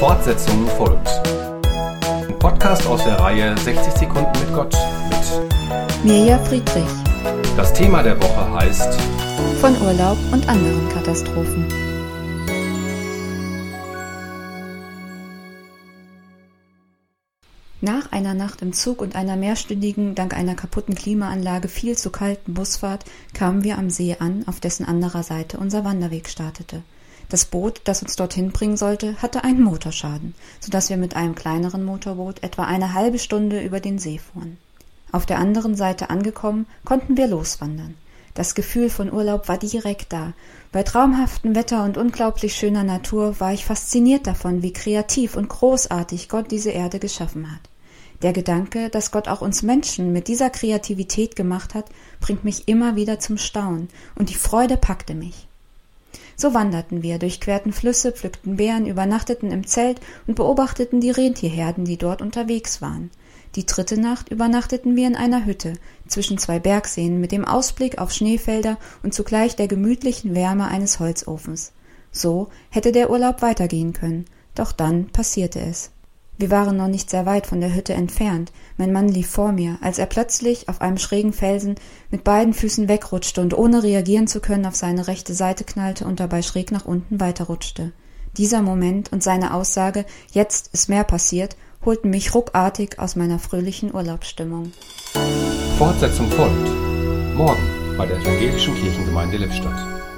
Fortsetzung folgt. Ein Podcast aus der Reihe 60 Sekunden mit Gott mit Mirja Friedrich. Das Thema der Woche heißt Von Urlaub und anderen Katastrophen. Nach einer Nacht im Zug und einer mehrstündigen, dank einer kaputten Klimaanlage viel zu kalten Busfahrt kamen wir am See an, auf dessen anderer Seite unser Wanderweg startete. Das Boot, das uns dorthin bringen sollte, hatte einen Motorschaden, so dass wir mit einem kleineren Motorboot etwa eine halbe Stunde über den See fuhren. Auf der anderen Seite angekommen, konnten wir loswandern. Das Gefühl von Urlaub war direkt da. Bei traumhaftem Wetter und unglaublich schöner Natur war ich fasziniert davon, wie kreativ und großartig Gott diese Erde geschaffen hat. Der Gedanke, dass Gott auch uns Menschen mit dieser Kreativität gemacht hat, bringt mich immer wieder zum Staunen, und die Freude packte mich. So wanderten wir, durchquerten Flüsse, pflückten Beeren, übernachteten im Zelt und beobachteten die Rentierherden, die dort unterwegs waren. Die dritte Nacht übernachteten wir in einer Hütte zwischen zwei Bergseen mit dem Ausblick auf Schneefelder und zugleich der gemütlichen Wärme eines Holzofens. So hätte der Urlaub weitergehen können, doch dann passierte es. Wir waren noch nicht sehr weit von der Hütte entfernt. Mein Mann lief vor mir, als er plötzlich auf einem schrägen Felsen mit beiden Füßen wegrutschte und ohne reagieren zu können auf seine rechte Seite knallte und dabei schräg nach unten weiterrutschte. Dieser Moment und seine Aussage, jetzt ist mehr passiert, holten mich ruckartig aus meiner fröhlichen Urlaubsstimmung. Fortsetzung folgt. Morgen bei der Evangelischen Kirchengemeinde Lippstadt.